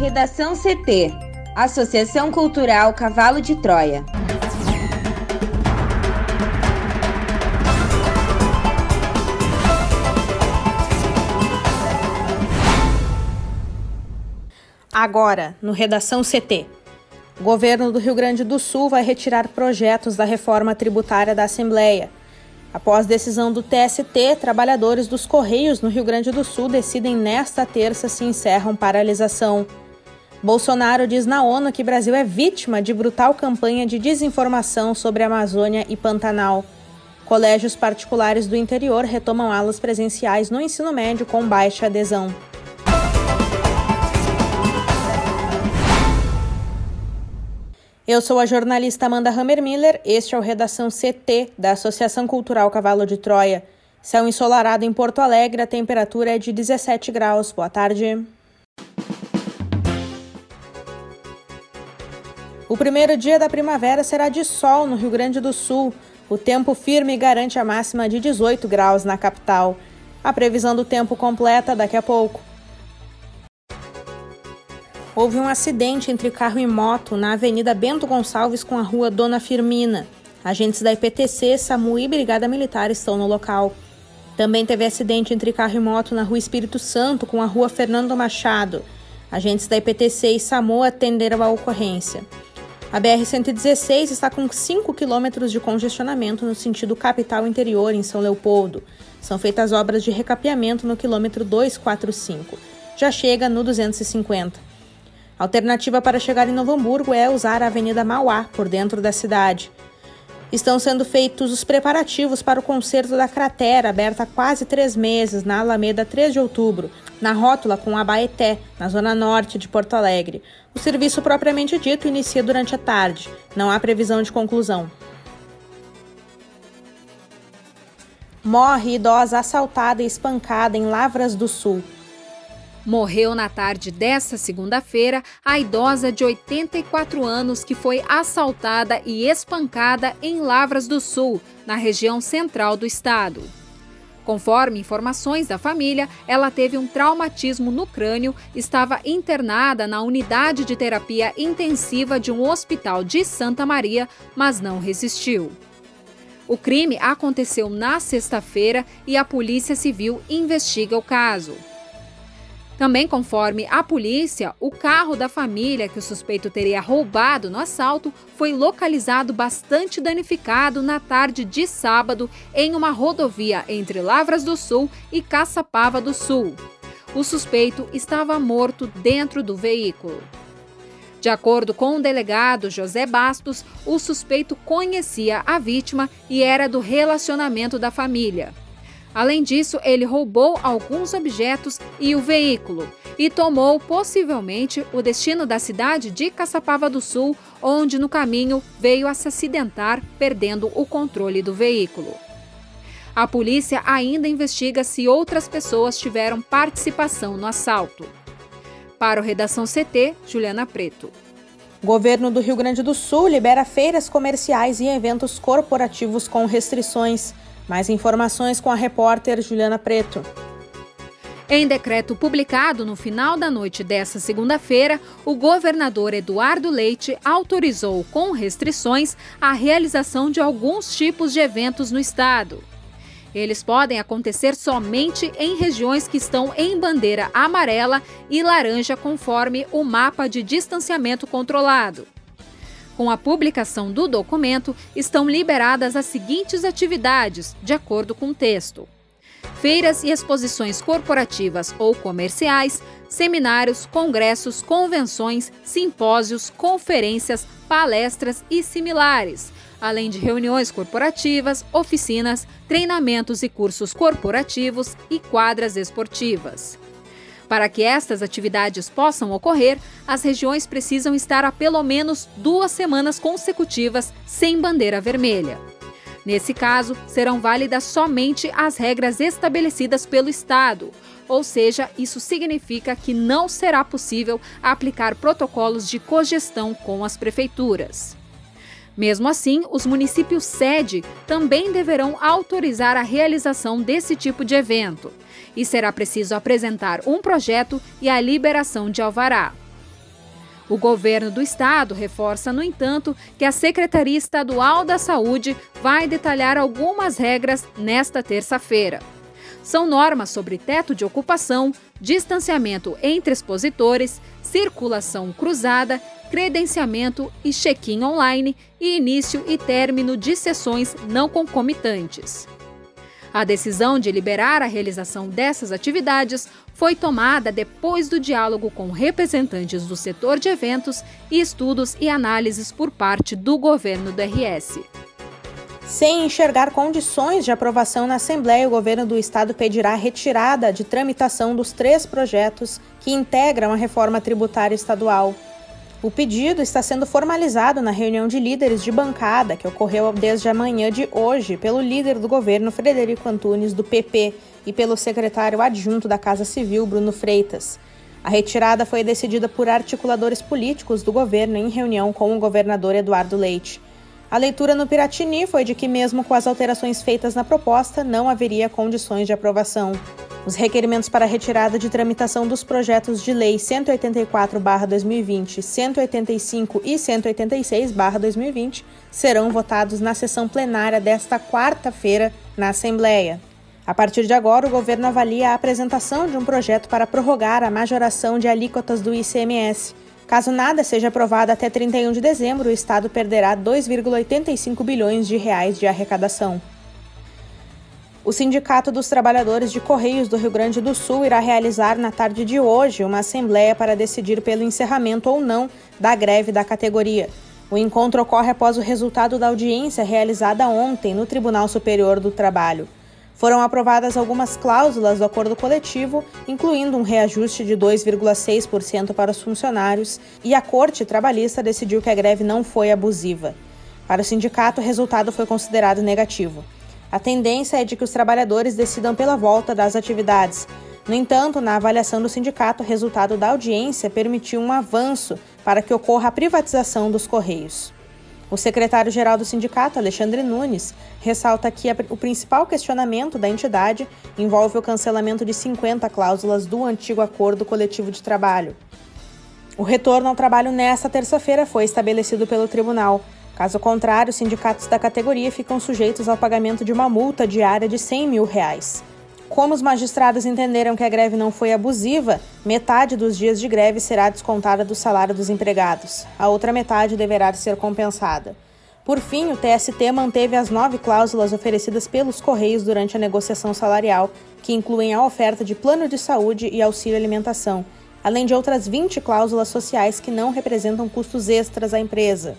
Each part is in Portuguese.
Redação CT Associação Cultural Cavalo de Troia. Agora, no Redação CT. O governo do Rio Grande do Sul vai retirar projetos da reforma tributária da Assembleia. Após decisão do TST, trabalhadores dos Correios no Rio Grande do Sul decidem nesta terça se encerram paralisação. Bolsonaro diz na ONU que Brasil é vítima de brutal campanha de desinformação sobre Amazônia e Pantanal. Colégios particulares do interior retomam aulas presenciais no ensino médio com baixa adesão. Eu sou a jornalista Amanda Hammermiller, este é o Redação CT da Associação Cultural Cavalo de Troia. Céu ensolarado em Porto Alegre, a temperatura é de 17 graus. Boa tarde. O primeiro dia da primavera será de sol no Rio Grande do Sul. O tempo firme garante a máxima de 18 graus na capital. A previsão do tempo completa daqui a pouco. Houve um acidente entre carro e moto na Avenida Bento Gonçalves com a Rua Dona Firmina. Agentes da IPTC, SAMU e Brigada Militar estão no local. Também teve acidente entre carro e moto na Rua Espírito Santo com a Rua Fernando Machado. Agentes da IPTC e SAMU atenderam a ocorrência. A BR-116 está com 5 quilômetros de congestionamento no sentido capital interior, em São Leopoldo. São feitas obras de recapeamento no quilômetro 245. Já chega no 250. A alternativa para chegar em Novo Hamburgo é usar a Avenida Mauá, por dentro da cidade. Estão sendo feitos os preparativos para o concerto da cratera, aberta há quase três meses, na Alameda 3 de outubro, na rótula com Abaeté, na zona norte de Porto Alegre. O serviço propriamente dito inicia durante a tarde. Não há previsão de conclusão. Morre idosa assaltada e espancada em Lavras do Sul. Morreu na tarde desta segunda-feira a idosa de 84 anos que foi assaltada e espancada em Lavras do Sul, na região central do estado. Conforme informações da família, ela teve um traumatismo no crânio, estava internada na unidade de terapia intensiva de um hospital de Santa Maria, mas não resistiu. O crime aconteceu na sexta-feira e a Polícia Civil investiga o caso. Também, conforme a polícia, o carro da família que o suspeito teria roubado no assalto foi localizado bastante danificado na tarde de sábado em uma rodovia entre Lavras do Sul e Caçapava do Sul. O suspeito estava morto dentro do veículo. De acordo com o delegado José Bastos, o suspeito conhecia a vítima e era do relacionamento da família. Além disso, ele roubou alguns objetos e o veículo e tomou possivelmente o destino da cidade de Caçapava do Sul, onde no caminho veio a se acidentar, perdendo o controle do veículo. A polícia ainda investiga se outras pessoas tiveram participação no assalto. Para o Redação CT, Juliana Preto. O governo do Rio Grande do Sul libera feiras comerciais e eventos corporativos com restrições. Mais informações com a repórter Juliana Preto. Em decreto publicado no final da noite desta segunda-feira, o governador Eduardo Leite autorizou, com restrições, a realização de alguns tipos de eventos no estado. Eles podem acontecer somente em regiões que estão em bandeira amarela e laranja, conforme o mapa de distanciamento controlado. Com a publicação do documento, estão liberadas as seguintes atividades, de acordo com o texto: feiras e exposições corporativas ou comerciais, seminários, congressos, convenções, simpósios, conferências, palestras e similares, além de reuniões corporativas, oficinas, treinamentos e cursos corporativos e quadras esportivas. Para que estas atividades possam ocorrer, as regiões precisam estar há pelo menos duas semanas consecutivas sem bandeira vermelha. Nesse caso, serão válidas somente as regras estabelecidas pelo Estado, ou seja, isso significa que não será possível aplicar protocolos de cogestão com as prefeituras. Mesmo assim, os municípios sede também deverão autorizar a realização desse tipo de evento e será preciso apresentar um projeto e a liberação de alvará. O governo do estado reforça, no entanto, que a Secretaria Estadual da Saúde vai detalhar algumas regras nesta terça-feira. São normas sobre teto de ocupação, distanciamento entre expositores, circulação cruzada, credenciamento e check-in online e início e término de sessões não concomitantes. A decisão de liberar a realização dessas atividades foi tomada depois do diálogo com representantes do setor de eventos e estudos e análises por parte do governo do RS. Sem enxergar condições de aprovação na Assembleia, o governo do estado pedirá a retirada de tramitação dos três projetos que integram a reforma tributária estadual. O pedido está sendo formalizado na reunião de líderes de bancada que ocorreu desde a manhã de hoje pelo líder do governo Frederico Antunes, do PP, e pelo secretário adjunto da Casa Civil, Bruno Freitas. A retirada foi decidida por articuladores políticos do governo em reunião com o governador Eduardo Leite. A leitura no Piratini foi de que, mesmo com as alterações feitas na proposta, não haveria condições de aprovação. Os requerimentos para retirada de tramitação dos projetos de lei 184/2020, 185 e 186/2020 serão votados na sessão plenária desta quarta-feira na Assembleia. A partir de agora, o governo avalia a apresentação de um projeto para prorrogar a majoração de alíquotas do ICMS. Caso nada seja aprovado até 31 de dezembro, o estado perderá 2,85 bilhões de reais de arrecadação. O Sindicato dos Trabalhadores de Correios do Rio Grande do Sul irá realizar na tarde de hoje uma assembleia para decidir pelo encerramento ou não da greve da categoria. O encontro ocorre após o resultado da audiência realizada ontem no Tribunal Superior do Trabalho. Foram aprovadas algumas cláusulas do acordo coletivo, incluindo um reajuste de 2,6% para os funcionários, e a Corte Trabalhista decidiu que a greve não foi abusiva. Para o sindicato, o resultado foi considerado negativo. A tendência é de que os trabalhadores decidam pela volta das atividades. No entanto, na avaliação do sindicato, o resultado da audiência permitiu um avanço para que ocorra a privatização dos Correios. O secretário-geral do sindicato, Alexandre Nunes, ressalta que o principal questionamento da entidade envolve o cancelamento de 50 cláusulas do antigo acordo coletivo de trabalho. O retorno ao trabalho nesta terça-feira foi estabelecido pelo tribunal. Caso contrário, os sindicatos da categoria ficam sujeitos ao pagamento de uma multa diária de 100 mil reais. Como os magistrados entenderam que a greve não foi abusiva, metade dos dias de greve será descontada do salário dos empregados. A outra metade deverá ser compensada. Por fim, o TST manteve as nove cláusulas oferecidas pelos Correios durante a negociação salarial, que incluem a oferta de plano de saúde e auxílio alimentação, além de outras 20 cláusulas sociais que não representam custos extras à empresa.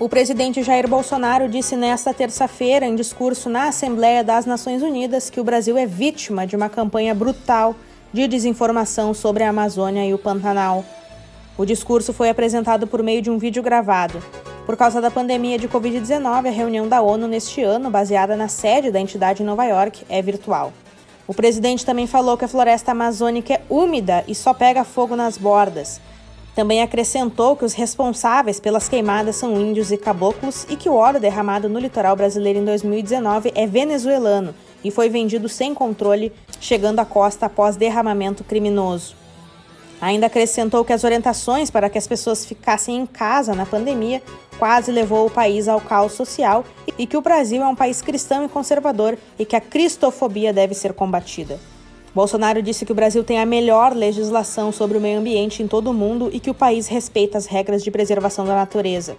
O presidente Jair Bolsonaro disse nesta terça-feira, em discurso na Assembleia das Nações Unidas, que o Brasil é vítima de uma campanha brutal de desinformação sobre a Amazônia e o Pantanal. O discurso foi apresentado por meio de um vídeo gravado. Por causa da pandemia de Covid-19, a reunião da ONU neste ano, baseada na sede da entidade em Nova York, é virtual. O presidente também falou que a floresta amazônica é úmida e só pega fogo nas bordas. Também acrescentou que os responsáveis pelas queimadas são índios e caboclos e que o óleo derramado no litoral brasileiro em 2019 é venezuelano e foi vendido sem controle, chegando à costa após derramamento criminoso. Ainda acrescentou que as orientações para que as pessoas ficassem em casa na pandemia quase levou o país ao caos social e que o Brasil é um país cristão e conservador e que a cristofobia deve ser combatida. Bolsonaro disse que o Brasil tem a melhor legislação sobre o meio ambiente em todo o mundo e que o país respeita as regras de preservação da natureza.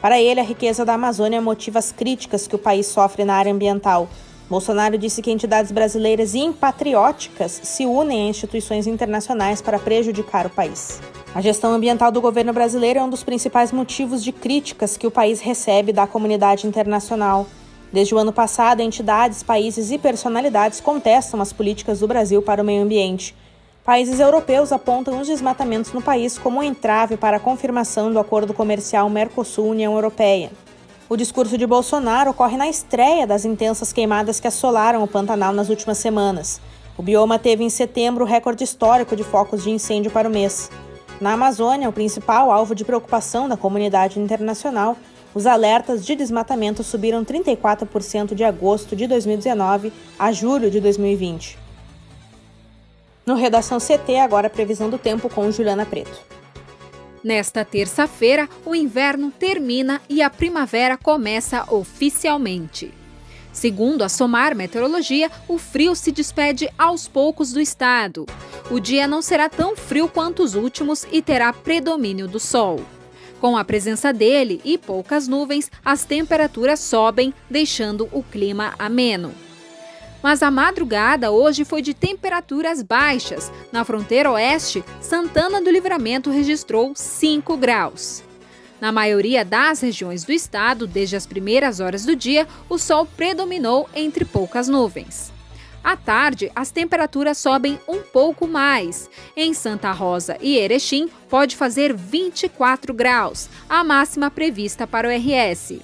Para ele, a riqueza da Amazônia motiva as críticas que o país sofre na área ambiental. Bolsonaro disse que entidades brasileiras impatrióticas se unem a instituições internacionais para prejudicar o país. A gestão ambiental do governo brasileiro é um dos principais motivos de críticas que o país recebe da comunidade internacional. Desde o ano passado, entidades, países e personalidades contestam as políticas do Brasil para o meio ambiente. Países europeus apontam os desmatamentos no país como um entrave para a confirmação do acordo comercial Mercosul-União Europeia. O discurso de Bolsonaro ocorre na estreia das intensas queimadas que assolaram o Pantanal nas últimas semanas. O bioma teve em setembro o recorde histórico de focos de incêndio para o mês. Na Amazônia, o principal alvo de preocupação da comunidade internacional os alertas de desmatamento subiram 34% de agosto de 2019 a julho de 2020. No Redação CT, agora previsão do tempo com Juliana Preto. Nesta terça-feira, o inverno termina e a primavera começa oficialmente. Segundo a Somar Meteorologia, o frio se despede aos poucos do estado. O dia não será tão frio quanto os últimos e terá predomínio do sol. Com a presença dele e poucas nuvens, as temperaturas sobem, deixando o clima ameno. Mas a madrugada hoje foi de temperaturas baixas. Na fronteira oeste, Santana do Livramento registrou 5 graus. Na maioria das regiões do estado, desde as primeiras horas do dia, o sol predominou entre poucas nuvens. À tarde, as temperaturas sobem um pouco mais. Em Santa Rosa e Erechim, pode fazer 24 graus, a máxima prevista para o RS.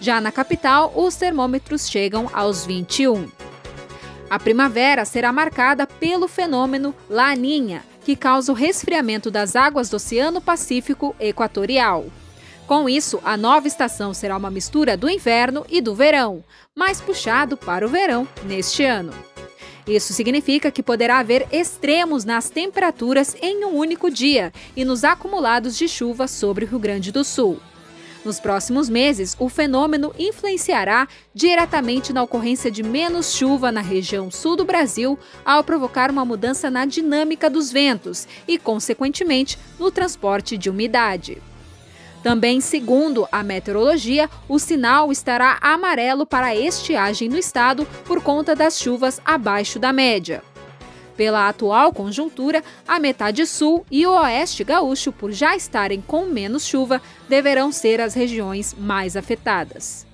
Já na capital, os termômetros chegam aos 21. A primavera será marcada pelo fenômeno Laninha, que causa o resfriamento das águas do Oceano Pacífico Equatorial. Com isso, a nova estação será uma mistura do inverno e do verão, mais puxado para o verão neste ano. Isso significa que poderá haver extremos nas temperaturas em um único dia e nos acumulados de chuva sobre o Rio Grande do Sul. Nos próximos meses, o fenômeno influenciará diretamente na ocorrência de menos chuva na região sul do Brasil, ao provocar uma mudança na dinâmica dos ventos e, consequentemente, no transporte de umidade. Também, segundo a meteorologia, o sinal estará amarelo para estiagem no estado por conta das chuvas abaixo da média. Pela atual conjuntura, a metade sul e o oeste gaúcho, por já estarem com menos chuva, deverão ser as regiões mais afetadas.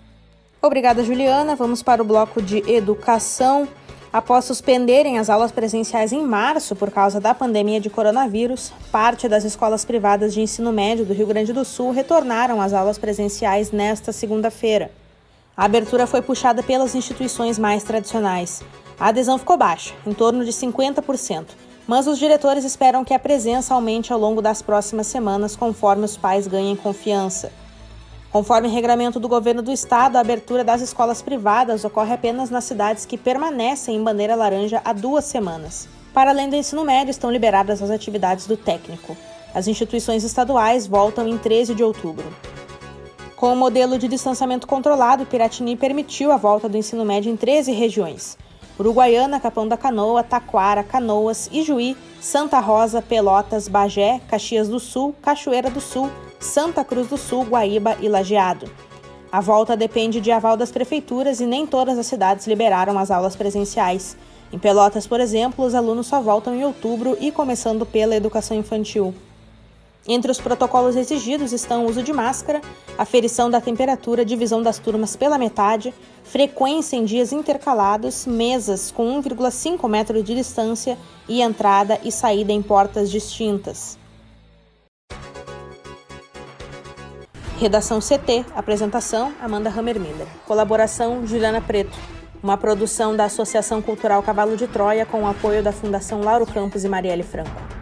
Obrigada, Juliana. Vamos para o bloco de educação. Após suspenderem as aulas presenciais em março por causa da pandemia de coronavírus, parte das escolas privadas de ensino médio do Rio Grande do Sul retornaram às aulas presenciais nesta segunda-feira. A abertura foi puxada pelas instituições mais tradicionais. A adesão ficou baixa, em torno de 50%, mas os diretores esperam que a presença aumente ao longo das próximas semanas conforme os pais ganhem confiança. Conforme regramento do governo do estado, a abertura das escolas privadas ocorre apenas nas cidades que permanecem em bandeira laranja há duas semanas. Para além do ensino médio, estão liberadas as atividades do técnico. As instituições estaduais voltam em 13 de outubro. Com o modelo de distanciamento controlado, Piratini permitiu a volta do ensino médio em 13 regiões. Uruguaiana, Capão da Canoa, Taquara, Canoas, Ijuí, Santa Rosa, Pelotas, Bagé, Caxias do Sul, Cachoeira do Sul, Santa Cruz do Sul, Guaíba e Lajeado. A volta depende de aval das prefeituras e nem todas as cidades liberaram as aulas presenciais. Em Pelotas, por exemplo, os alunos só voltam em outubro e começando pela educação infantil. Entre os protocolos exigidos estão o uso de máscara, aferição da temperatura, divisão das turmas pela metade, frequência em dias intercalados, mesas com 1,5 metro de distância e entrada e saída em portas distintas. Redação CT, apresentação Amanda Hammermiller. Colaboração Juliana Preto. Uma produção da Associação Cultural Cavalo de Troia com o apoio da Fundação Lauro Campos e Marielle Franco.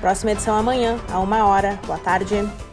Próxima edição amanhã, a uma hora. Boa tarde.